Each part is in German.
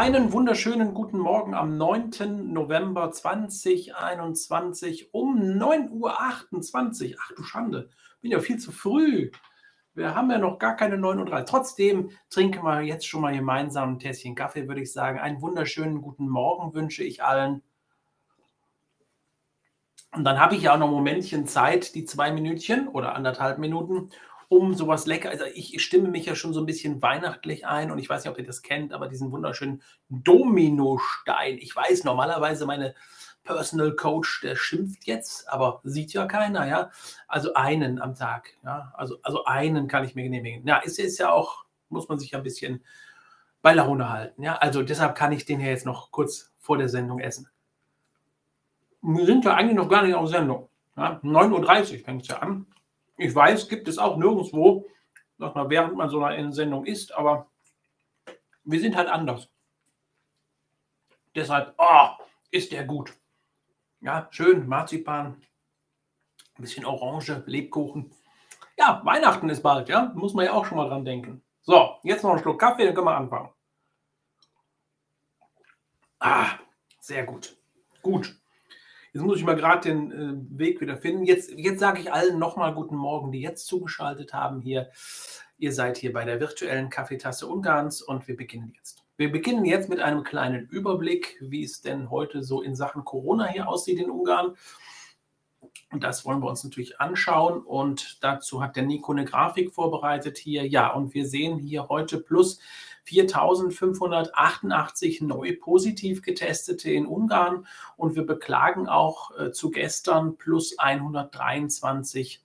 Einen wunderschönen guten Morgen am 9. November 2021 um 9.28 Uhr. Ach du Schande, bin ja viel zu früh. Wir haben ja noch gar keine 9.30 Uhr. Trotzdem trinken wir jetzt schon mal gemeinsam ein Tässchen Kaffee, würde ich sagen. Einen wunderschönen guten Morgen wünsche ich allen. Und dann habe ich ja auch noch ein Momentchen Zeit, die zwei Minütchen oder anderthalb Minuten, um sowas lecker. Also ich stimme mich ja schon so ein bisschen weihnachtlich ein und ich weiß nicht, ob ihr das kennt, aber diesen wunderschönen Dominostein. Ich weiß normalerweise meine Personal Coach, der schimpft jetzt, aber sieht ja keiner, ja. Also einen am Tag, ja. Also, also einen kann ich mir genehmigen. Ja, ist, ist ja auch, muss man sich ja ein bisschen bei Laune halten, ja. Also deshalb kann ich den hier jetzt noch kurz vor der Sendung essen. Wir sind ja eigentlich noch gar nicht auf Sendung. Ja? 9.30 Uhr fängt es ja an. Ich weiß, gibt es auch nirgendwo, dass man während man so einer Sendung ist, aber wir sind halt anders. Deshalb, oh, ist der gut. Ja, schön, Marzipan, ein bisschen Orange, Lebkuchen. Ja, Weihnachten ist bald, ja, muss man ja auch schon mal dran denken. So, jetzt noch ein Schluck Kaffee, dann können wir anfangen. Ah, sehr gut. Gut. Jetzt muss ich mal gerade den äh, Weg wieder finden. Jetzt, jetzt sage ich allen nochmal guten Morgen, die jetzt zugeschaltet haben hier. Ihr seid hier bei der virtuellen Kaffeetasse Ungarns und wir beginnen jetzt. Wir beginnen jetzt mit einem kleinen Überblick, wie es denn heute so in Sachen Corona hier aussieht in Ungarn. Und das wollen wir uns natürlich anschauen. Und dazu hat der Nico eine Grafik vorbereitet hier. Ja, und wir sehen hier heute plus 4.588 neu positiv getestete in Ungarn und wir beklagen auch äh, zu gestern plus 123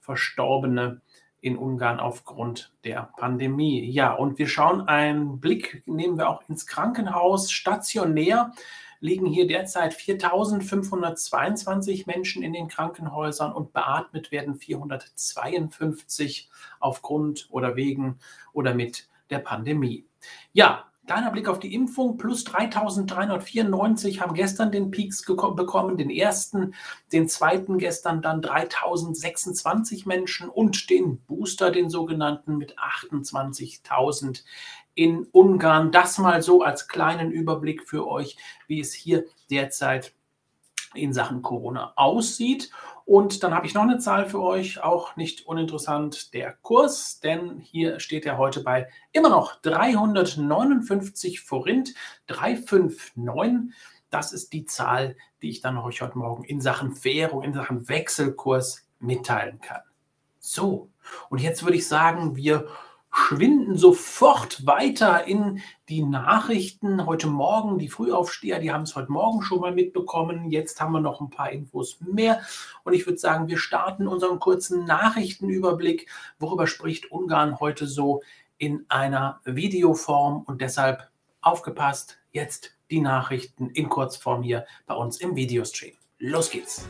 Verstorbene in Ungarn aufgrund der Pandemie. Ja, und wir schauen einen Blick, nehmen wir auch ins Krankenhaus. Stationär liegen hier derzeit 4.522 Menschen in den Krankenhäusern und beatmet werden 452 aufgrund oder wegen oder mit der Pandemie. Ja, kleiner Blick auf die Impfung. Plus 3.394 haben gestern den Peaks bekommen, den ersten, den zweiten gestern dann 3.026 Menschen und den Booster, den sogenannten, mit 28.000 in Ungarn. Das mal so als kleinen Überblick für euch, wie es hier derzeit in Sachen Corona aussieht. Und dann habe ich noch eine Zahl für euch, auch nicht uninteressant, der Kurs, denn hier steht er heute bei immer noch 359 Forint, 359. Das ist die Zahl, die ich dann euch heute Morgen in Sachen Währung, in Sachen Wechselkurs mitteilen kann. So, und jetzt würde ich sagen, wir schwinden sofort weiter in die Nachrichten. Heute Morgen, die Frühaufsteher, die haben es heute Morgen schon mal mitbekommen. Jetzt haben wir noch ein paar Infos mehr. Und ich würde sagen, wir starten unseren kurzen Nachrichtenüberblick. Worüber spricht Ungarn heute so in einer Videoform? Und deshalb aufgepasst, jetzt die Nachrichten in Kurzform hier bei uns im Videostream. Los geht's!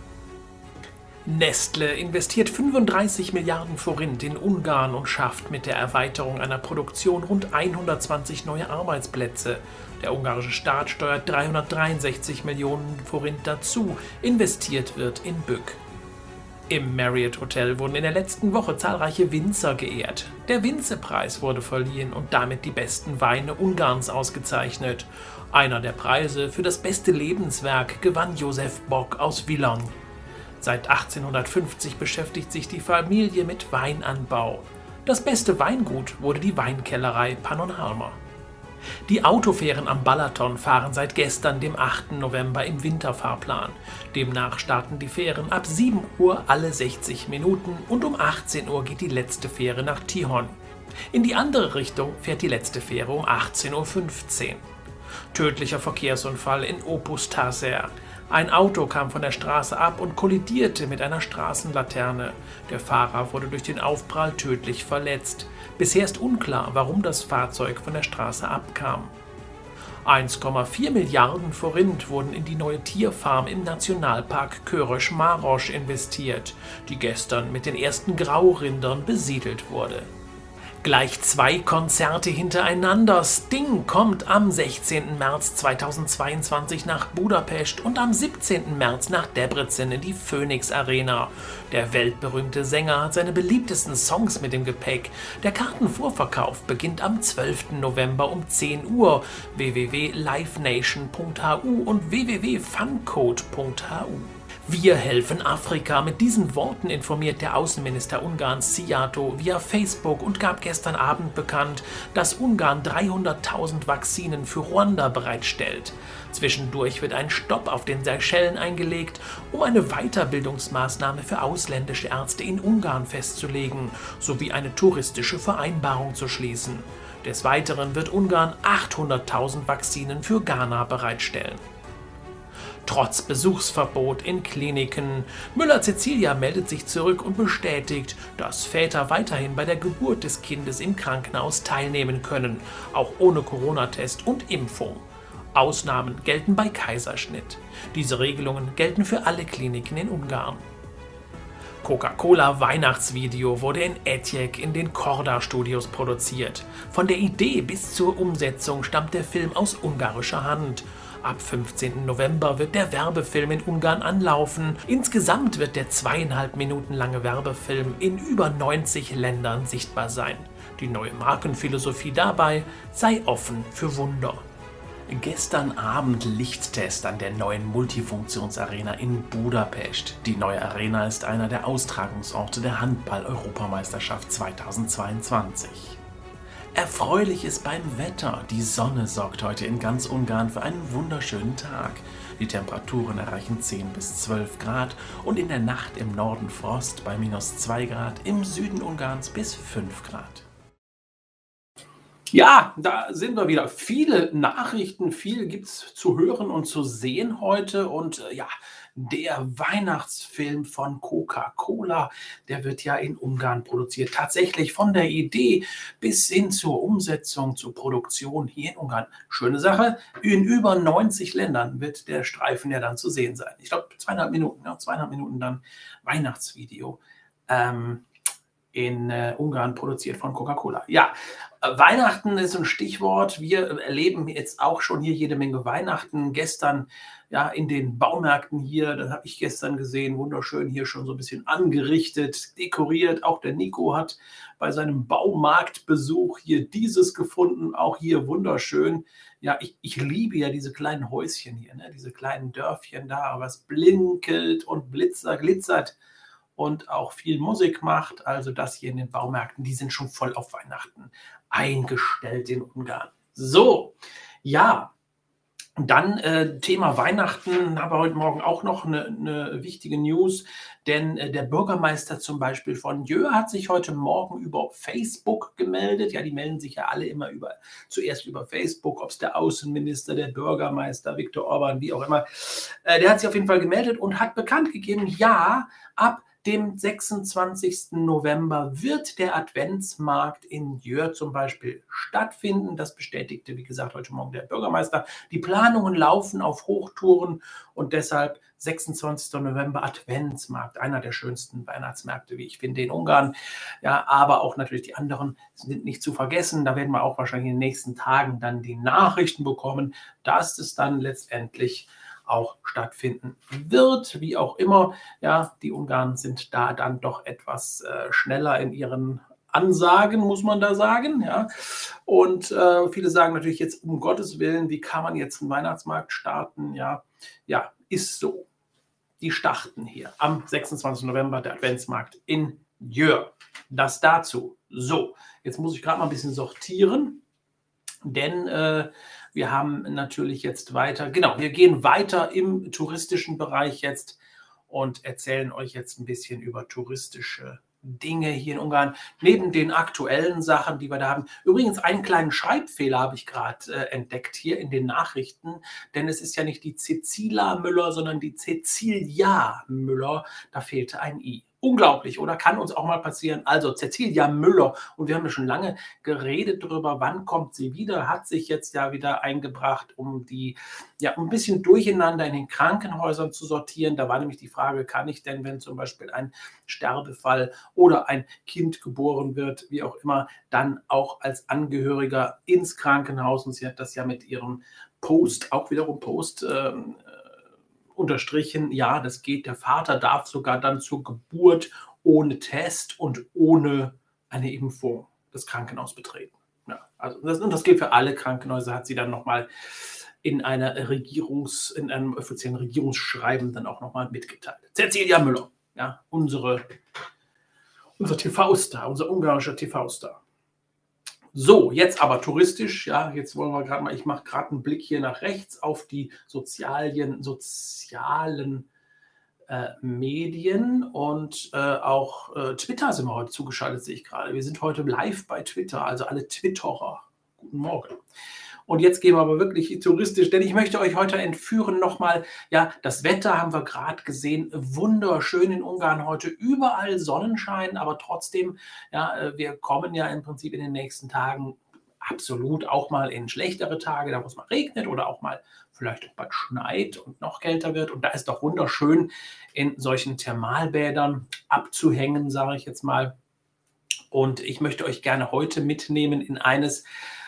Nestle investiert 35 Milliarden Forint in Ungarn und schafft mit der Erweiterung einer Produktion rund 120 neue Arbeitsplätze. Der ungarische Staat steuert 363 Millionen Forint dazu. Investiert wird in Bück. Im Marriott Hotel wurden in der letzten Woche zahlreiche Winzer geehrt. Der Winzepreis wurde verliehen und damit die besten Weine Ungarns ausgezeichnet. Einer der Preise für das beste Lebenswerk gewann Josef Bock aus Wilan. Seit 1850 beschäftigt sich die Familie mit Weinanbau. Das beste Weingut wurde die Weinkellerei Pannonhalmer. Die Autofähren am Balaton fahren seit gestern, dem 8. November, im Winterfahrplan. Demnach starten die Fähren ab 7 Uhr alle 60 Minuten und um 18 Uhr geht die letzte Fähre nach Tihon. In die andere Richtung fährt die letzte Fähre um 18.15 Uhr. Tödlicher Verkehrsunfall in Opus Taser. Ein Auto kam von der Straße ab und kollidierte mit einer Straßenlaterne. Der Fahrer wurde durch den Aufprall tödlich verletzt. Bisher ist unklar, warum das Fahrzeug von der Straße abkam. 1,4 Milliarden Forint wurden in die neue Tierfarm im Nationalpark Körösch-Marosch investiert, die gestern mit den ersten Graurindern besiedelt wurde. Gleich zwei Konzerte hintereinander. Sting kommt am 16. März 2022 nach Budapest und am 17. März nach Debrecen in die Phoenix Arena. Der weltberühmte Sänger hat seine beliebtesten Songs mit dem Gepäck. Der Kartenvorverkauf beginnt am 12. November um 10 Uhr. www.livenation.hu und www.funcode.hu wir helfen Afrika. Mit diesen Worten informiert der Außenminister Ungarns Siato via Facebook und gab gestern Abend bekannt, dass Ungarn 300.000 Vakzinen für Ruanda bereitstellt. Zwischendurch wird ein Stopp auf den Seychellen eingelegt, um eine Weiterbildungsmaßnahme für ausländische Ärzte in Ungarn festzulegen, sowie eine touristische Vereinbarung zu schließen. Des Weiteren wird Ungarn 800.000 Vakzinen für Ghana bereitstellen trotz Besuchsverbot in Kliniken. Müller-Cecilia meldet sich zurück und bestätigt, dass Väter weiterhin bei der Geburt des Kindes im Krankenhaus teilnehmen können, auch ohne Corona-Test und Impfung. Ausnahmen gelten bei Kaiserschnitt. Diese Regelungen gelten für alle Kliniken in Ungarn. Coca-Cola Weihnachtsvideo wurde in Etjek in den Korda Studios produziert. Von der Idee bis zur Umsetzung stammt der Film aus ungarischer Hand. Ab 15. November wird der Werbefilm in Ungarn anlaufen. Insgesamt wird der zweieinhalb Minuten lange Werbefilm in über 90 Ländern sichtbar sein. Die neue Markenphilosophie dabei sei offen für Wunder. Gestern Abend Lichttest an der neuen Multifunktionsarena in Budapest. Die neue Arena ist einer der Austragungsorte der Handball-Europameisterschaft 2022. Erfreulich ist beim Wetter. Die Sonne sorgt heute in ganz Ungarn für einen wunderschönen Tag. Die Temperaturen erreichen 10 bis 12 Grad und in der Nacht im Norden Frost bei minus 2 Grad, im Süden Ungarns bis 5 Grad. Ja, da sind wir wieder. Viele Nachrichten, viel gibt es zu hören und zu sehen heute. Und äh, ja, der Weihnachtsfilm von Coca-Cola, der wird ja in Ungarn produziert. Tatsächlich von der Idee bis hin zur Umsetzung, zur Produktion hier in Ungarn. Schöne Sache. In über 90 Ländern wird der Streifen ja dann zu sehen sein. Ich glaube, zweieinhalb Minuten, ja, zweieinhalb Minuten dann Weihnachtsvideo. Ähm, in äh, Ungarn produziert von Coca-Cola. Ja, äh, Weihnachten ist ein Stichwort. Wir erleben jetzt auch schon hier jede Menge Weihnachten. Gestern ja in den Baumärkten hier, das habe ich gestern gesehen, wunderschön hier schon so ein bisschen angerichtet, dekoriert. Auch der Nico hat bei seinem Baumarktbesuch hier dieses gefunden, auch hier wunderschön. Ja, ich, ich liebe ja diese kleinen Häuschen hier, ne? diese kleinen Dörfchen da, was blinkelt und blitzert, glitzert und auch viel Musik macht. Also das hier in den Baumärkten, die sind schon voll auf Weihnachten eingestellt in Ungarn. So, ja, dann äh, Thema Weihnachten habe heute Morgen auch noch eine, eine wichtige News, denn äh, der Bürgermeister zum Beispiel von Jö hat sich heute Morgen über Facebook gemeldet. Ja, die melden sich ja alle immer über, zuerst über Facebook, ob es der Außenminister, der Bürgermeister, Viktor Orban, wie auch immer. Äh, der hat sich auf jeden Fall gemeldet und hat bekannt gegeben, ja, ab dem 26. November wird der Adventsmarkt in Jör zum Beispiel stattfinden. Das bestätigte, wie gesagt, heute Morgen der Bürgermeister. Die Planungen laufen auf Hochtouren und deshalb 26. November Adventsmarkt, einer der schönsten Weihnachtsmärkte, wie ich finde, in Ungarn. Ja, aber auch natürlich die anderen sind nicht zu vergessen. Da werden wir auch wahrscheinlich in den nächsten Tagen dann die Nachrichten bekommen, dass es dann letztendlich auch stattfinden wird. Wie auch immer, ja, die Ungarn sind da dann doch etwas äh, schneller in ihren Ansagen, muss man da sagen. Ja. Und äh, viele sagen natürlich jetzt, um Gottes Willen, wie kann man jetzt einen Weihnachtsmarkt starten? Ja, ja, ist so. Die starten hier am 26. November, der Adventsmarkt in Jör. Das dazu. So, jetzt muss ich gerade mal ein bisschen sortieren, denn äh, wir haben natürlich jetzt weiter, genau, wir gehen weiter im touristischen Bereich jetzt und erzählen euch jetzt ein bisschen über touristische Dinge hier in Ungarn, neben den aktuellen Sachen, die wir da haben. Übrigens, einen kleinen Schreibfehler habe ich gerade äh, entdeckt hier in den Nachrichten, denn es ist ja nicht die Cecilia Müller, sondern die Cecilia Müller. Da fehlte ein I. Unglaublich, oder? Kann uns auch mal passieren. Also Cecilia Müller, und wir haben ja schon lange geredet darüber, wann kommt sie wieder, hat sich jetzt ja wieder eingebracht, um die, ja, um ein bisschen durcheinander in den Krankenhäusern zu sortieren. Da war nämlich die Frage, kann ich denn, wenn zum Beispiel ein Sterbefall oder ein Kind geboren wird, wie auch immer, dann auch als Angehöriger ins Krankenhaus, und sie hat das ja mit ihrem Post, auch wiederum Post, ähm, unterstrichen, ja, das geht. Der Vater darf sogar dann zur Geburt ohne Test und ohne eine Impfung das Krankenhaus betreten. Ja, also das, und das geht für alle Krankenhäuser, hat sie dann nochmal in einer Regierungs, in einem offiziellen Regierungsschreiben dann auch nochmal mitgeteilt. Cecilia Müller, ja, unsere, unser TV-Star, unser ungarischer TV-Star. So, jetzt aber touristisch, ja, jetzt wollen wir gerade mal, ich mache gerade einen Blick hier nach rechts auf die sozialen, sozialen äh, Medien und äh, auch äh, Twitter sind wir heute zugeschaltet, sehe ich gerade. Wir sind heute live bei Twitter, also alle Twitterer. Guten Morgen. Und jetzt gehen wir aber wirklich touristisch, denn ich möchte euch heute entführen nochmal. Ja, das Wetter haben wir gerade gesehen. Wunderschön in Ungarn heute. Überall Sonnenschein, aber trotzdem, ja, äh, wir kommen ja im Prinzip in den nächsten Tagen absolut auch mal in schlechtere Tage, da wo es mal regnet oder auch mal vielleicht auch bald schneit und noch kälter wird. Und da ist doch wunderschön, in solchen Thermalbädern abzuhängen, sage ich jetzt mal. Und ich möchte euch gerne heute mitnehmen in eines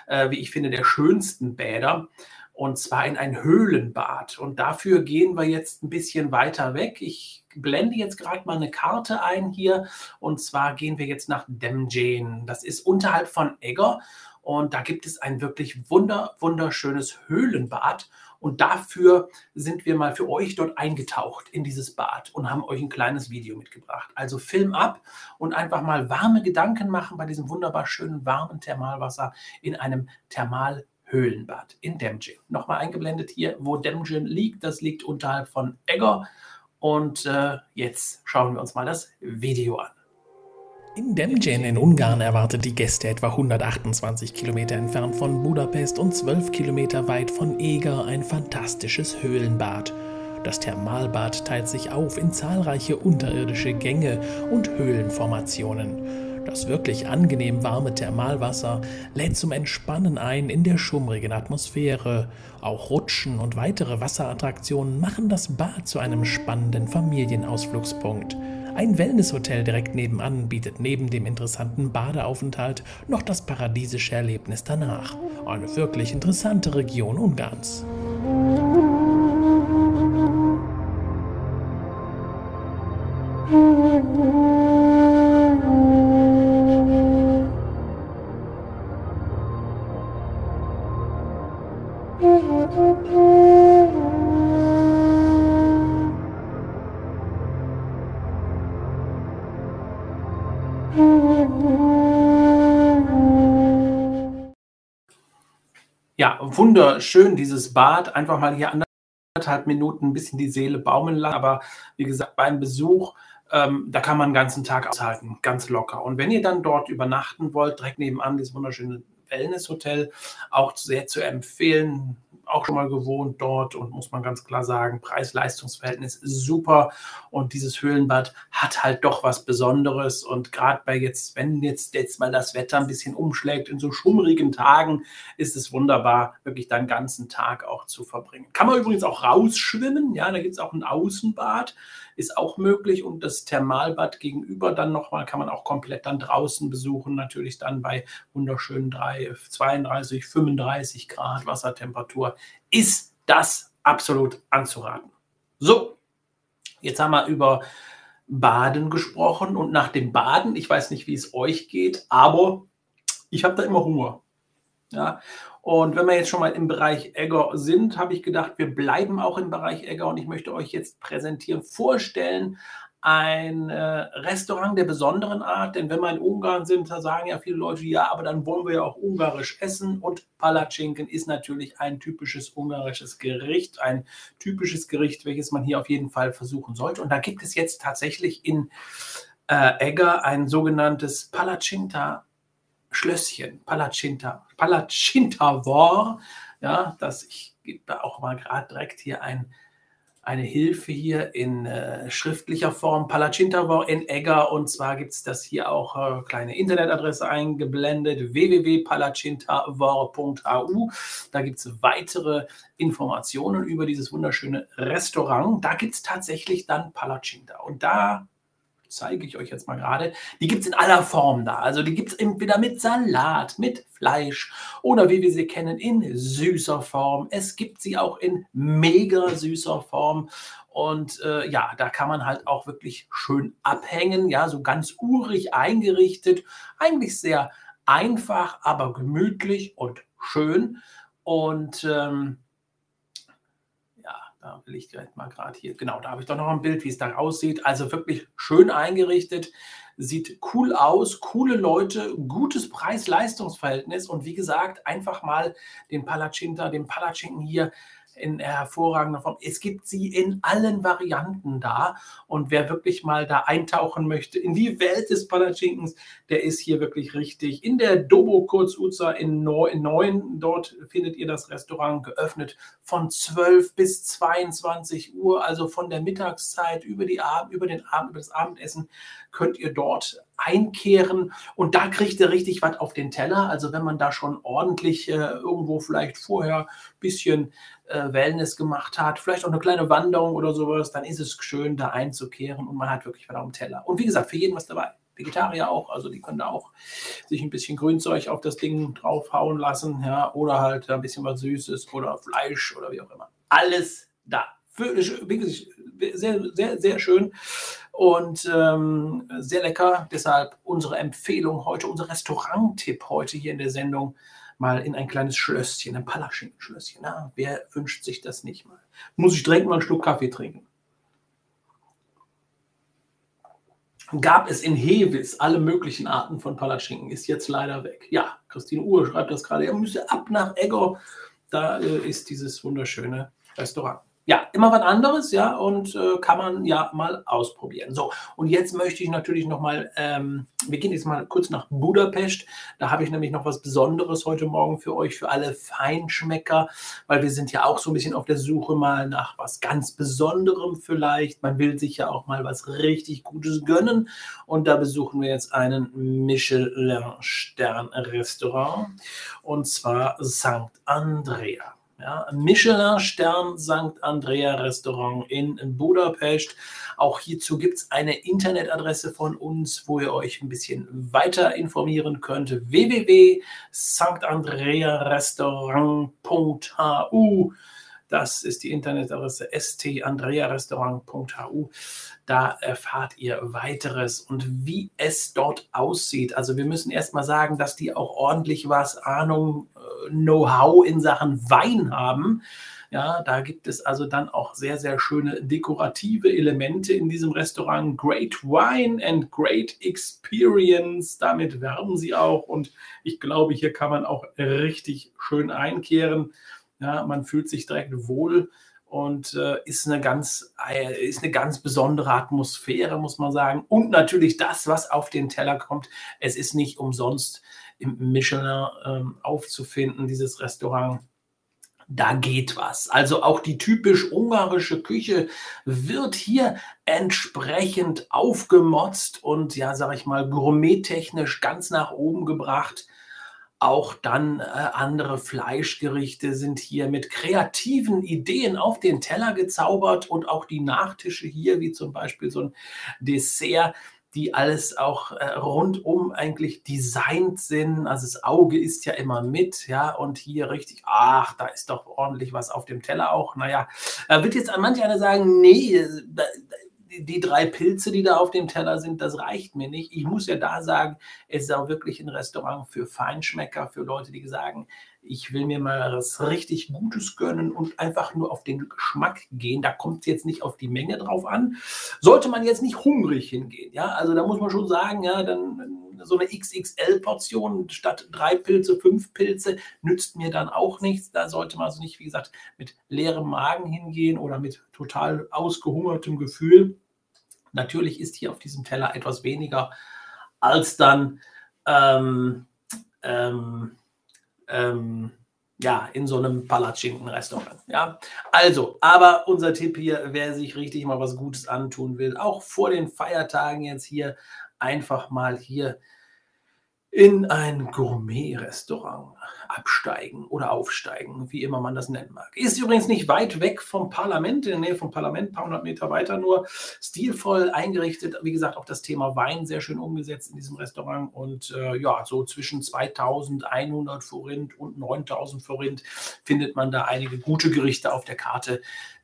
äh, wie ich finde, der schönsten Bäder. Und zwar in ein Höhlenbad. Und dafür gehen wir jetzt ein bisschen weiter weg. Ich blende jetzt gerade mal eine Karte ein hier. Und zwar gehen wir jetzt nach Demjane. Das ist unterhalb von Egger. Und da gibt es ein wirklich wunder, wunderschönes Höhlenbad. Und dafür sind wir mal für euch dort eingetaucht in dieses Bad und haben euch ein kleines Video mitgebracht. Also Film ab und einfach mal warme Gedanken machen bei diesem wunderbar schönen warmen Thermalwasser in einem Thermalhöhlenbad in Demjin. Nochmal eingeblendet hier, wo Demjin liegt. Das liegt unterhalb von Egger. Und äh, jetzt schauen wir uns mal das Video an. In Demjan in Ungarn erwartet die Gäste etwa 128 Kilometer entfernt von Budapest und 12 Kilometer weit von Eger ein fantastisches Höhlenbad. Das Thermalbad teilt sich auf in zahlreiche unterirdische Gänge und Höhlenformationen. Das wirklich angenehm warme Thermalwasser lädt zum Entspannen ein in der schummrigen Atmosphäre. Auch Rutschen und weitere Wasserattraktionen machen das Bad zu einem spannenden Familienausflugspunkt. Ein Wellnesshotel direkt nebenan bietet neben dem interessanten Badeaufenthalt noch das paradiesische Erlebnis danach. Eine wirklich interessante Region Ungarns. Ja, wunderschön, dieses Bad. Einfach mal hier anderthalb Minuten ein bisschen die Seele baumeln lassen. Aber wie gesagt, beim Besuch, ähm, da kann man den ganzen Tag aushalten, ganz locker. Und wenn ihr dann dort übernachten wollt, direkt nebenan dieses wunderschöne Wellness-Hotel, auch sehr zu empfehlen auch schon mal gewohnt dort und muss man ganz klar sagen, Preis-Leistungs-Verhältnis super. Und dieses Höhlenbad hat halt doch was Besonderes. Und gerade bei jetzt, wenn jetzt, jetzt mal das Wetter ein bisschen umschlägt, in so schummrigen Tagen ist es wunderbar, wirklich den ganzen Tag auch zu verbringen. Kann man übrigens auch rausschwimmen, ja, da gibt es auch ein Außenbad, ist auch möglich. Und das Thermalbad gegenüber dann nochmal kann man auch komplett dann draußen besuchen, natürlich dann bei wunderschönen 3, 32, 35 Grad Wassertemperatur ist das absolut anzuraten. So, jetzt haben wir über Baden gesprochen und nach dem Baden, ich weiß nicht, wie es euch geht, aber ich habe da immer Hunger. Ja, und wenn wir jetzt schon mal im Bereich Egger sind, habe ich gedacht, wir bleiben auch im Bereich Egger und ich möchte euch jetzt präsentieren, vorstellen, ein äh, Restaurant der besonderen Art, denn wenn wir in Ungarn sind, da sagen ja viele Leute, ja, aber dann wollen wir ja auch ungarisch essen und Palatschinken ist natürlich ein typisches ungarisches Gericht, ein typisches Gericht, welches man hier auf jeden Fall versuchen sollte. Und da gibt es jetzt tatsächlich in äh, Egger ein sogenanntes Palatschinta Schlösschen, Palacinta, Palacinta War, ja, dass ich gebe da auch mal gerade direkt hier ein eine Hilfe hier in äh, schriftlicher Form, Palacintavor in Egger. Und zwar gibt es das hier auch äh, kleine Internetadresse eingeblendet, www.palacintavor.hu. Da gibt es weitere Informationen über dieses wunderschöne Restaurant. Da gibt es tatsächlich dann Palacinta. Und da zeige ich euch jetzt mal gerade. Die gibt es in aller Form da. Also die gibt es entweder mit Salat, mit Fleisch oder wie wir sie kennen, in süßer Form. Es gibt sie auch in mega süßer Form. Und äh, ja, da kann man halt auch wirklich schön abhängen, ja, so ganz urig eingerichtet. Eigentlich sehr einfach, aber gemütlich und schön. Und ähm, da will ich direkt mal gerade hier, genau, da habe ich doch noch ein Bild, wie es da aussieht. Also wirklich schön eingerichtet, sieht cool aus, coole Leute, gutes Preis-Leistungs-Verhältnis und wie gesagt, einfach mal den Palacinta, den Palachinken hier in hervorragender Form. Es gibt sie in allen Varianten da. Und wer wirklich mal da eintauchen möchte in die Welt des Palachinkens, der ist hier wirklich richtig. In der Dobo Kurzuza in, Neuen, dort findet ihr das Restaurant geöffnet von 12 bis 22 Uhr, also von der Mittagszeit über, die Abend, über den Abend, über das Abendessen könnt ihr dort einkehren und da kriegt ihr richtig was auf den Teller. Also wenn man da schon ordentlich äh, irgendwo vielleicht vorher ein bisschen äh, Wellness gemacht hat, vielleicht auch eine kleine Wanderung oder sowas, dann ist es schön, da einzukehren und man hat wirklich was auf dem Teller. Und wie gesagt, für jeden was dabei. Vegetarier auch, also die können da auch sich ein bisschen Grünzeug auf das Ding draufhauen lassen, ja, oder halt ein bisschen was Süßes oder Fleisch oder wie auch immer. Alles da. Für, wirklich sehr, sehr, sehr schön und ähm, sehr lecker. Deshalb unsere Empfehlung heute, unser Restaurant-Tipp heute hier in der Sendung mal in ein kleines Schlösschen, ein Palaschinken-Schlösschen. Wer wünscht sich das nicht mal? Muss ich direkt mal einen Schluck Kaffee trinken. Gab es in Hevis alle möglichen Arten von Palatschinken, ist jetzt leider weg. Ja, Christine Uhr schreibt das gerade. Er müsste ab nach Egger. Da äh, ist dieses wunderschöne Restaurant ja, immer was anderes, ja, und äh, kann man ja mal ausprobieren. So, und jetzt möchte ich natürlich nochmal, ähm, wir gehen jetzt mal kurz nach Budapest. Da habe ich nämlich noch was Besonderes heute Morgen für euch, für alle Feinschmecker, weil wir sind ja auch so ein bisschen auf der Suche mal nach was ganz Besonderem vielleicht. Man will sich ja auch mal was richtig Gutes gönnen. Und da besuchen wir jetzt einen Michelin-Stern-Restaurant und zwar St. Andrea. Ja, Michelin-Stern St. Andrea Restaurant in Budapest. Auch hierzu gibt es eine Internetadresse von uns, wo ihr euch ein bisschen weiter informieren könnt. www.standrearestaurant.hu das ist die Internetadresse standrearestaurant.hu. Da erfahrt ihr weiteres und wie es dort aussieht. Also wir müssen erstmal sagen, dass die auch ordentlich was Ahnung, Know-how in Sachen Wein haben. Ja, da gibt es also dann auch sehr, sehr schöne dekorative Elemente in diesem Restaurant. Great Wine and Great Experience. Damit werben sie auch. Und ich glaube, hier kann man auch richtig schön einkehren. Ja, man fühlt sich direkt wohl und äh, ist, eine ganz, äh, ist eine ganz besondere Atmosphäre, muss man sagen. Und natürlich das, was auf den Teller kommt. Es ist nicht umsonst im Michelin ähm, aufzufinden, dieses Restaurant. Da geht was. Also auch die typisch ungarische Küche wird hier entsprechend aufgemotzt und ja, sag ich mal, gourmettechnisch ganz nach oben gebracht. Auch dann äh, andere Fleischgerichte sind hier mit kreativen Ideen auf den Teller gezaubert und auch die Nachtische hier, wie zum Beispiel so ein Dessert, die alles auch äh, rundum eigentlich designt sind. Also das Auge ist ja immer mit, ja, und hier richtig, ach, da ist doch ordentlich was auf dem Teller auch. Naja, da wird jetzt an manch einer sagen, nee, da, die drei Pilze, die da auf dem Teller sind, das reicht mir nicht. Ich muss ja da sagen, es ist auch wirklich ein Restaurant für Feinschmecker, für Leute, die sagen, ich will mir mal was richtig Gutes gönnen und einfach nur auf den Geschmack gehen. Da kommt es jetzt nicht auf die Menge drauf an. Sollte man jetzt nicht hungrig hingehen, ja, also da muss man schon sagen, ja, dann so eine XXL-Portion statt drei Pilze, fünf Pilze nützt mir dann auch nichts. Da sollte man also nicht, wie gesagt, mit leerem Magen hingehen oder mit total ausgehungertem Gefühl. Natürlich ist hier auf diesem Teller etwas weniger als dann ähm, ähm, ähm, ja, in so einem Palatschinken-Restaurant. Ja, also, aber unser Tipp hier, wer sich richtig mal was Gutes antun will, auch vor den Feiertagen jetzt hier einfach mal hier in ein Gourmet-Restaurant absteigen oder aufsteigen, wie immer man das nennen mag. Ist übrigens nicht weit weg vom Parlament, in der Nähe vom Parlament, ein paar hundert Meter weiter nur, stilvoll eingerichtet. Wie gesagt, auch das Thema Wein sehr schön umgesetzt in diesem Restaurant und äh, ja, so zwischen 2100 Forint und 9000 Forint findet man da einige gute Gerichte auf der Karte,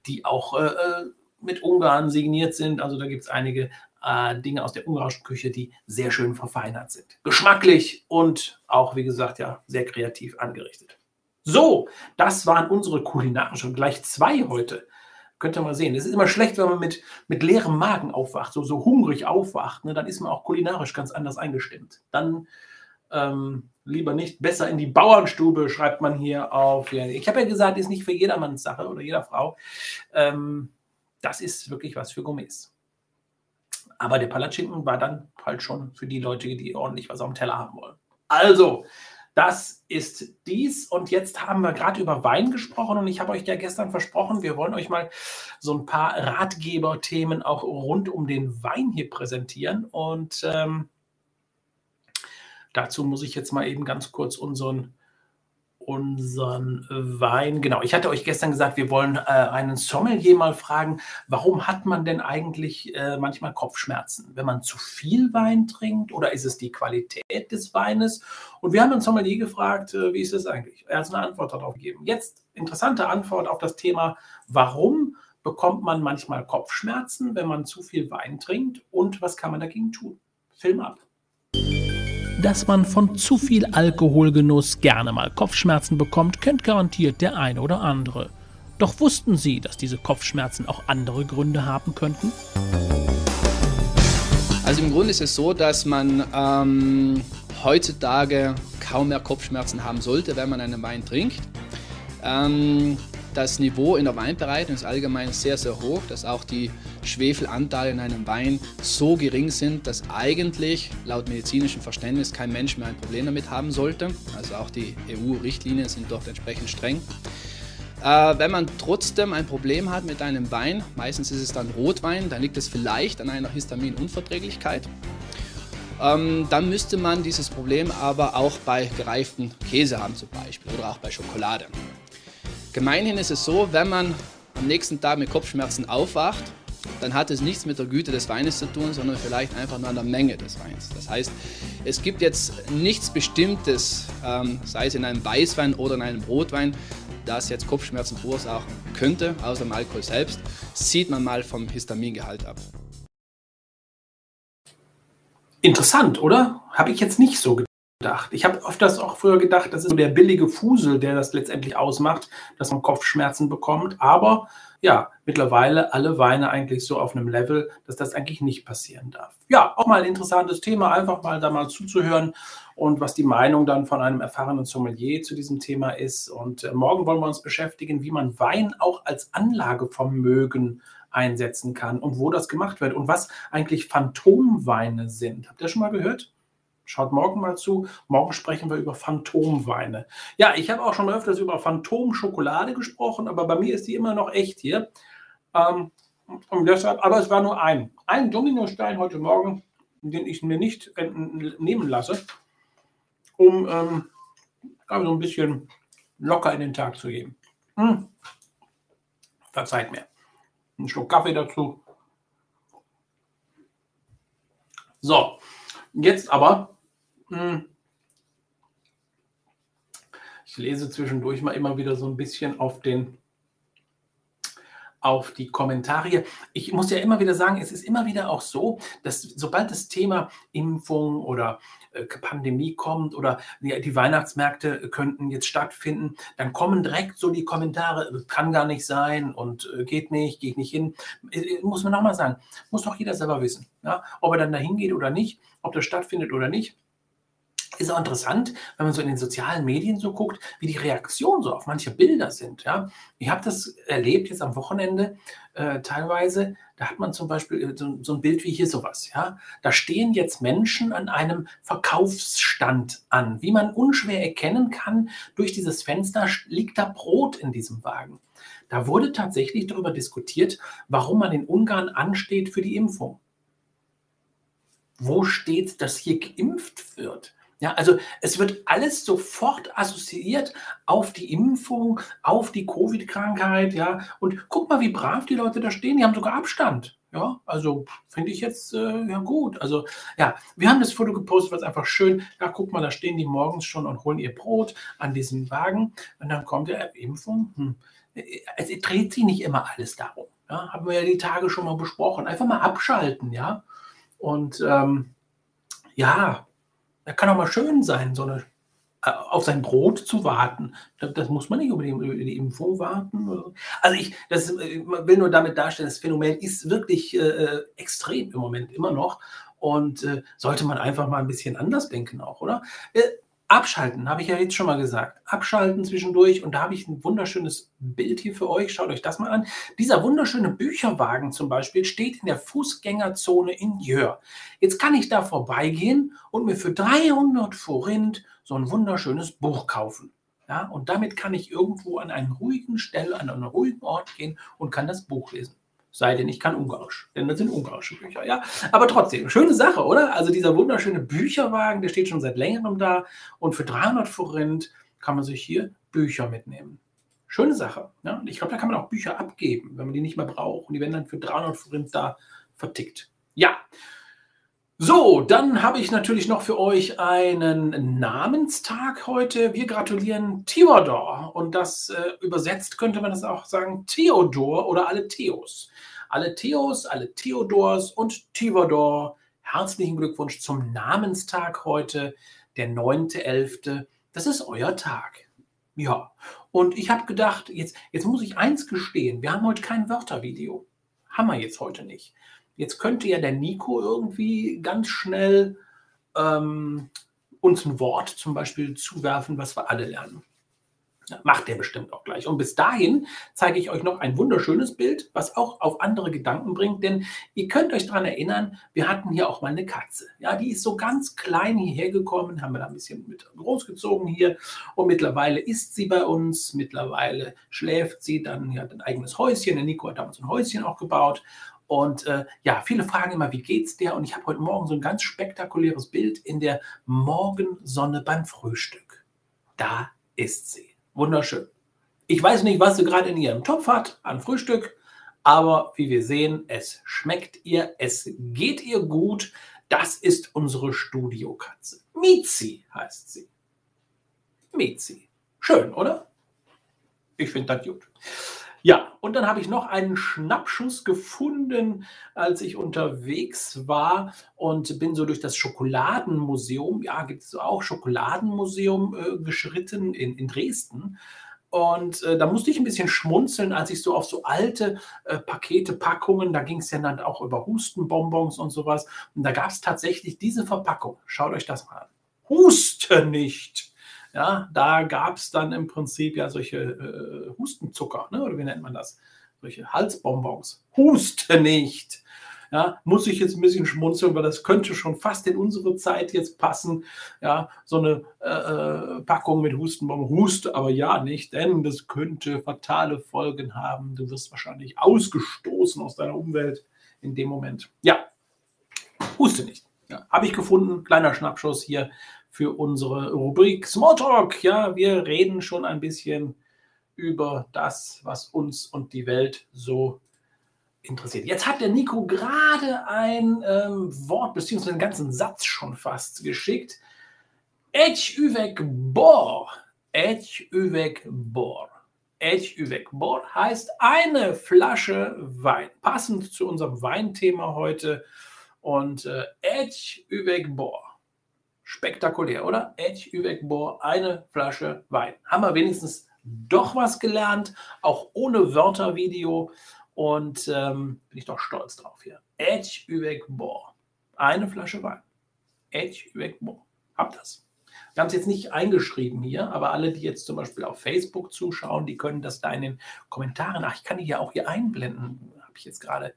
die auch äh, äh mit Ungarn signiert sind. Also da gibt es einige äh, Dinge aus der ungarischen Küche, die sehr schön verfeinert sind. Geschmacklich und auch, wie gesagt, ja, sehr kreativ angerichtet. So, das waren unsere kulinarischen, gleich zwei heute. Könnt ihr mal sehen. Es ist immer schlecht, wenn man mit, mit leerem Magen aufwacht, so, so hungrig aufwacht. Ne? Dann ist man auch kulinarisch ganz anders eingestimmt. Dann ähm, lieber nicht, besser in die Bauernstube, schreibt man hier auf. Ich habe ja gesagt, ist nicht für jedermanns Sache oder jeder Frau. Ähm, das ist wirklich was für Gourmets. Aber der Palatschinken war dann halt schon für die Leute, die ordentlich was auf dem Teller haben wollen. Also, das ist dies. Und jetzt haben wir gerade über Wein gesprochen und ich habe euch ja gestern versprochen, wir wollen euch mal so ein paar Ratgeberthemen auch rund um den Wein hier präsentieren. Und ähm, dazu muss ich jetzt mal eben ganz kurz unseren unseren Wein. Genau, ich hatte euch gestern gesagt, wir wollen äh, einen Sommelier mal fragen, warum hat man denn eigentlich äh, manchmal Kopfschmerzen, wenn man zu viel Wein trinkt oder ist es die Qualität des Weines? Und wir haben einen Sommelier gefragt, äh, wie ist es eigentlich? Er hat eine Antwort darauf gegeben. Jetzt interessante Antwort auf das Thema, warum bekommt man manchmal Kopfschmerzen, wenn man zu viel Wein trinkt und was kann man dagegen tun? Film ab dass man von zu viel Alkoholgenuss gerne mal Kopfschmerzen bekommt, kennt garantiert der eine oder andere. Doch wussten Sie, dass diese Kopfschmerzen auch andere Gründe haben könnten? Also im Grunde ist es so, dass man ähm, heutzutage kaum mehr Kopfschmerzen haben sollte, wenn man einen Wein trinkt. Ähm, das Niveau in der Weinbereitung ist allgemein sehr, sehr hoch, dass auch die Schwefelanteile in einem Wein so gering sind, dass eigentlich laut medizinischem Verständnis kein Mensch mehr ein Problem damit haben sollte. Also auch die EU-Richtlinien sind dort entsprechend streng. Äh, wenn man trotzdem ein Problem hat mit einem Wein, meistens ist es dann Rotwein, dann liegt es vielleicht an einer Histaminunverträglichkeit. Ähm, dann müsste man dieses Problem aber auch bei gereiften Käse haben zum Beispiel oder auch bei Schokolade. Gemeinhin ist es so, wenn man am nächsten Tag mit Kopfschmerzen aufwacht, dann hat es nichts mit der Güte des Weines zu tun, sondern vielleicht einfach nur an der Menge des Weins. Das heißt, es gibt jetzt nichts Bestimmtes, ähm, sei es in einem Weißwein oder in einem Rotwein, das jetzt Kopfschmerzen verursachen könnte, außer dem Alkohol selbst. sieht man mal vom Histamingehalt ab. Interessant, oder? Habe ich jetzt nicht so gedacht gedacht. Ich habe oft das auch früher gedacht, das ist so der billige Fusel, der das letztendlich ausmacht, dass man Kopfschmerzen bekommt. Aber ja, mittlerweile alle Weine eigentlich so auf einem Level, dass das eigentlich nicht passieren darf. Ja, auch mal ein interessantes Thema, einfach mal da mal zuzuhören und was die Meinung dann von einem erfahrenen Sommelier zu diesem Thema ist. Und äh, morgen wollen wir uns beschäftigen, wie man Wein auch als Anlagevermögen einsetzen kann und wo das gemacht wird und was eigentlich Phantomweine sind. Habt ihr schon mal gehört? Schaut morgen mal zu. Morgen sprechen wir über Phantomweine. Ja, ich habe auch schon öfters über Phantomschokolade gesprochen, aber bei mir ist die immer noch echt hier. Ähm, deshalb, aber es war nur ein. Ein Dominostein heute Morgen, den ich mir nicht nehmen lasse, um ähm, so ein bisschen locker in den Tag zu gehen. Hm. Verzeiht mir. Ein Schluck Kaffee dazu. So, jetzt aber. Ich lese zwischendurch mal immer wieder so ein bisschen auf den auf die Kommentare. Ich muss ja immer wieder sagen, es ist immer wieder auch so, dass sobald das Thema Impfung oder äh, Pandemie kommt oder die, die, Weihnachtsmärkte könnten jetzt stattfinden, dann kommen direkt so die Kommentare, kann gar nicht sein und äh, geht nicht, geht nicht hin. Äh, muss man nochmal sagen, muss doch jeder selber wissen, ja? ob er dann da hingeht oder nicht, ob das stattfindet oder nicht. Ist auch interessant, wenn man so in den sozialen Medien so guckt, wie die Reaktionen so auf manche Bilder sind. Ja? Ich habe das erlebt jetzt am Wochenende äh, teilweise. Da hat man zum Beispiel äh, so, so, ein Bild wie hier sowas. Ja? Da stehen jetzt Menschen an einem Verkaufsstand an. Wie man unschwer erkennen kann, durch dieses Fenster liegt da Brot in diesem Wagen. Da wurde tatsächlich darüber diskutiert, warum man in Ungarn ansteht für die Impfung. Wo steht, dass hier geimpft wird? Ja, also es wird alles sofort assoziiert auf die Impfung, auf die Covid-Krankheit, ja. Und guck mal, wie brav die Leute da stehen. Die haben sogar Abstand. Ja, also finde ich jetzt äh, ja gut. Also ja, wir haben das Foto gepostet, was einfach schön. Ja, guck mal, da stehen die morgens schon und holen ihr Brot an diesem Wagen. Und dann kommt der Impfung. Hm. Es dreht sich nicht immer alles darum. Ja, haben wir ja die Tage schon mal besprochen. Einfach mal abschalten, ja. Und ähm, ja, da kann auch mal schön sein, so eine, äh, auf sein Brot zu warten. Das, muss man nicht über die, über die Impfung warten. Also ich das, äh, will nur damit darstellen, das Phänomen ist wirklich äh, äh, extrem im Moment immer noch. Und äh, sollte man einfach mal ein bisschen anders denken auch, oder? Äh, Abschalten, habe ich ja jetzt schon mal gesagt. Abschalten zwischendurch. Und da habe ich ein wunderschönes Bild hier für euch. Schaut euch das mal an. Dieser wunderschöne Bücherwagen zum Beispiel steht in der Fußgängerzone in Jör. Jetzt kann ich da vorbeigehen und mir für 300 Forint so ein wunderschönes Buch kaufen. Ja, und damit kann ich irgendwo an einen ruhigen Stelle, an einen ruhigen Ort gehen und kann das Buch lesen. Sei denn, ich kann Ungarisch, denn das sind ungarische Bücher, ja. Aber trotzdem, schöne Sache, oder? Also dieser wunderschöne Bücherwagen, der steht schon seit längerem da und für 300 Forint kann man sich hier Bücher mitnehmen. Schöne Sache. Ja? Und ich glaube, da kann man auch Bücher abgeben, wenn man die nicht mehr braucht. Und die werden dann für 300 Forint da vertickt. Ja. So, dann habe ich natürlich noch für euch einen Namenstag heute. Wir gratulieren Theodor und das äh, übersetzt könnte man das auch sagen Theodor oder alle Theos. Alle Theos, alle Theodors und Tivador, herzlichen Glückwunsch zum Namenstag heute, der 9.11. Das ist euer Tag. Ja, und ich habe gedacht, jetzt, jetzt muss ich eins gestehen, wir haben heute kein Wörtervideo. Haben wir jetzt heute nicht. Jetzt könnte ja der Nico irgendwie ganz schnell ähm, uns ein Wort zum Beispiel zuwerfen, was wir alle lernen. Macht der bestimmt auch gleich. Und bis dahin zeige ich euch noch ein wunderschönes Bild, was auch auf andere Gedanken bringt. Denn ihr könnt euch daran erinnern, wir hatten hier auch mal eine Katze. Ja, die ist so ganz klein hierher gekommen, haben wir da ein bisschen mit großgezogen hier. Und mittlerweile ist sie bei uns. Mittlerweile schläft sie. Dann hat ein eigenes Häuschen. Der Nico hat damals ein Häuschen auch gebaut. Und äh, ja, viele fragen immer, wie geht's dir? Und ich habe heute Morgen so ein ganz spektakuläres Bild in der Morgensonne beim Frühstück. Da ist sie. Wunderschön. Ich weiß nicht, was sie gerade in ihrem Topf hat an Frühstück, aber wie wir sehen, es schmeckt ihr, es geht ihr gut. Das ist unsere Studiokatze. Mizi heißt sie. Mizi. Schön, oder? Ich finde das gut. Ja, und dann habe ich noch einen Schnappschuss gefunden, als ich unterwegs war und bin so durch das Schokoladenmuseum, ja, gibt es auch Schokoladenmuseum äh, geschritten in, in Dresden. Und äh, da musste ich ein bisschen schmunzeln, als ich so auf so alte äh, Pakete, Packungen, da ging es ja dann auch über Hustenbonbons und sowas. Und da gab es tatsächlich diese Verpackung. Schaut euch das mal an. Huste nicht. Ja, da gab es dann im Prinzip ja solche äh, Hustenzucker, ne? oder wie nennt man das? Solche Halsbonbons. Huste nicht. Ja, muss ich jetzt ein bisschen schmunzeln, weil das könnte schon fast in unsere Zeit jetzt passen. Ja, so eine äh, äh Packung mit Hustenbonbons. Huste aber ja nicht, denn das könnte fatale Folgen haben. Du wirst wahrscheinlich ausgestoßen aus deiner Umwelt in dem Moment. Ja, huste nicht. Ja, Habe ich gefunden, kleiner Schnappschuss hier für unsere Rubrik Smalltalk. Ja, wir reden schon ein bisschen über das, was uns und die Welt so interessiert. Jetzt hat der Nico gerade ein ähm, Wort beziehungsweise einen ganzen Satz schon fast geschickt. Edge üveg bor. Edge üveg bor. Edge üveg bor heißt eine Flasche Wein. Passend zu unserem Weinthema heute. Und äh, Edge üveg bor Spektakulär, oder? Edge Üwegbor, eine Flasche Wein. Haben wir wenigstens doch was gelernt, auch ohne Wörtervideo. Und ähm, bin ich doch stolz drauf hier. Edge Üwegbor, eine Flasche Wein. Edge Üwegbor. Habt das. Wir haben es jetzt nicht eingeschrieben hier, aber alle, die jetzt zum Beispiel auf Facebook zuschauen, die können das da in den Kommentaren, ach, ich kann die ja auch hier einblenden, habe ich jetzt gerade,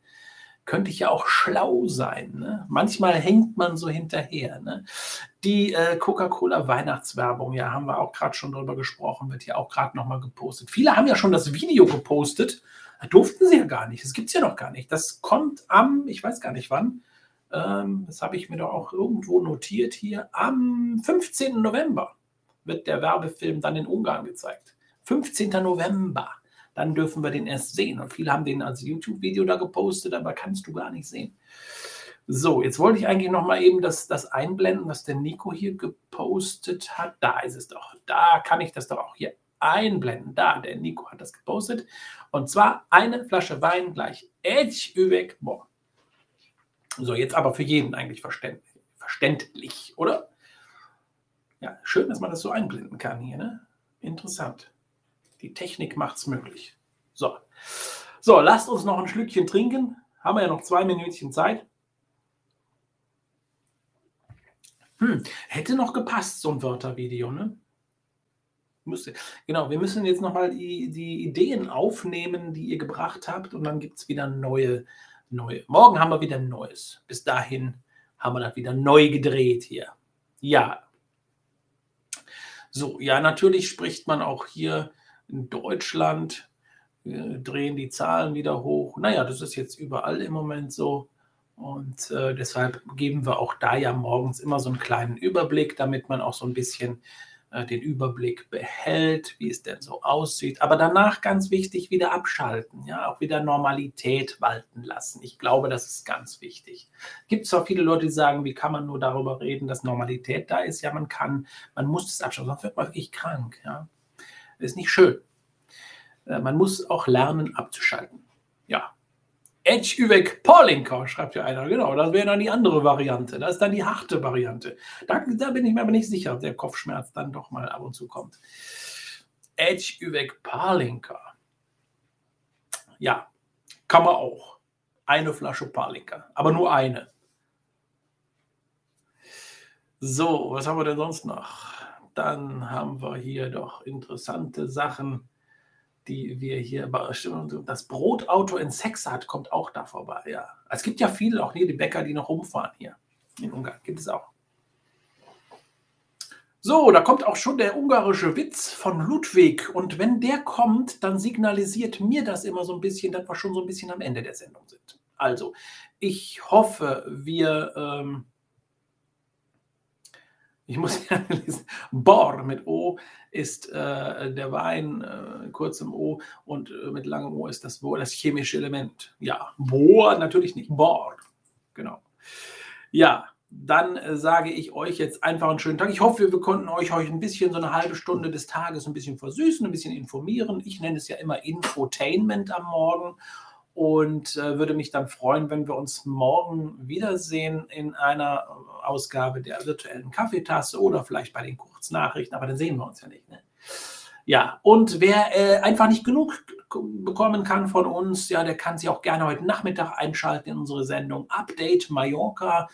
könnte ich ja auch schlau sein. Ne? Manchmal hängt man so hinterher. Ne? Die äh, Coca-Cola Weihnachtswerbung, ja, haben wir auch gerade schon drüber gesprochen, wird hier auch gerade nochmal gepostet. Viele haben ja schon das Video gepostet, da durften sie ja gar nicht, das gibt es ja noch gar nicht. Das kommt am, ich weiß gar nicht wann, ähm, das habe ich mir doch auch irgendwo notiert hier, am 15. November wird der Werbefilm dann in Ungarn gezeigt. 15. November. Dann dürfen wir den erst sehen. Und viele haben den als YouTube-Video da gepostet, aber kannst du gar nicht sehen. So, jetzt wollte ich eigentlich noch mal eben das, das einblenden, was der Nico hier gepostet hat. Da ist es doch. Da kann ich das doch auch hier einblenden. Da, der Nico hat das gepostet. Und zwar eine Flasche Wein gleich Edge Üweg Boah. So, jetzt aber für jeden eigentlich verständlich, verständlich, oder? Ja, schön, dass man das so einblenden kann hier, ne? Interessant. Die Technik macht es möglich. So. So, lasst uns noch ein Schlückchen trinken. Haben wir ja noch zwei Minütchen Zeit. Hm, hätte noch gepasst, so ein Wörtervideo, ne? Müsste. Genau, wir müssen jetzt nochmal die, die Ideen aufnehmen, die ihr gebracht habt, und dann gibt es wieder neue neu. Morgen haben wir wieder ein neues. Bis dahin haben wir das wieder neu gedreht hier. Ja. So, ja, natürlich spricht man auch hier in Deutschland, wir drehen die Zahlen wieder hoch. Naja, das ist jetzt überall im Moment so. Und äh, deshalb geben wir auch da ja morgens immer so einen kleinen Überblick, damit man auch so ein bisschen äh, den Überblick behält, wie es denn so aussieht. Aber danach ganz wichtig, wieder abschalten, ja, auch wieder Normalität walten lassen. Ich glaube, das ist ganz wichtig. Gibt zwar viele Leute, die sagen, wie kann man nur darüber reden, dass Normalität da ist? Ja, man kann, man muss es abschalten, sonst wird man wirklich krank, ja. Ist nicht schön. Äh, man muss auch lernen, abzuschalten. Ja, Edge Üweg Paulinka, schreibt ja einer. Genau, das wäre dann die andere Variante. Das ist dann die harte Variante. Da, da, bin ich mir aber nicht sicher, ob der Kopfschmerz dann doch mal ab und zu kommt. Edge Üweg Palinka. Ja, kann man auch. Eine Flasche Palinka, aber nur eine. So, was haben wir denn sonst noch? Dann haben wir hier doch interessante Sachen die wir hier bestimmen. Das Brotauto in Sexart kommt auch da vorbei, ja. Es gibt ja viele, auch hier die Bäcker, die noch rumfahren hier in Ungarn. Gibt es auch. So, da kommt auch schon der ungarische Witz von Ludwig. Und wenn der kommt, dann signalisiert mir das immer so ein bisschen, dass wir schon so ein bisschen am Ende der Sendung sind. Also, ich hoffe, wir ähm, ich muss ja lesen, Bor mit O ist äh, der Wein, äh, kurz im O und äh, mit langem O ist das Bohr, das chemische Element. Ja, Bohr natürlich nicht, Bor. Genau. Ja, dann äh, sage ich euch jetzt einfach einen schönen Tag. Ich hoffe, wir konnten euch heute ein bisschen so eine halbe Stunde des Tages ein bisschen versüßen, ein bisschen informieren. Ich nenne es ja immer Infotainment am Morgen und äh, würde mich dann freuen, wenn wir uns morgen wiedersehen in einer Ausgabe der virtuellen Kaffeetasse oder vielleicht bei den Kurznachrichten, aber dann sehen wir uns ja nicht. Ne? Ja, und wer äh, einfach nicht genug bekommen kann von uns, ja, der kann sich auch gerne heute Nachmittag einschalten in unsere Sendung Update Mallorca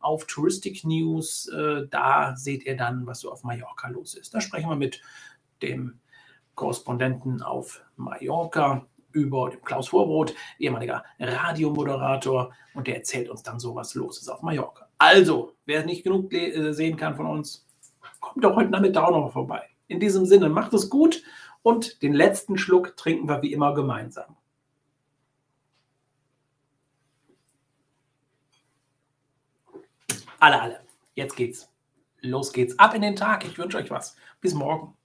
auf Touristic News. Äh, da seht ihr dann, was so auf Mallorca los ist. Da sprechen wir mit dem Korrespondenten auf Mallorca über dem Klaus Vorbrot, ehemaliger Radiomoderator, und der erzählt uns dann so, was los ist auf Mallorca. Also, wer nicht genug äh, sehen kann von uns, kommt doch heute Nachmittag auch noch vorbei. In diesem Sinne, macht es gut und den letzten Schluck trinken wir wie immer gemeinsam. Alle, alle. Jetzt geht's. Los geht's. Ab in den Tag. Ich wünsche euch was. Bis morgen.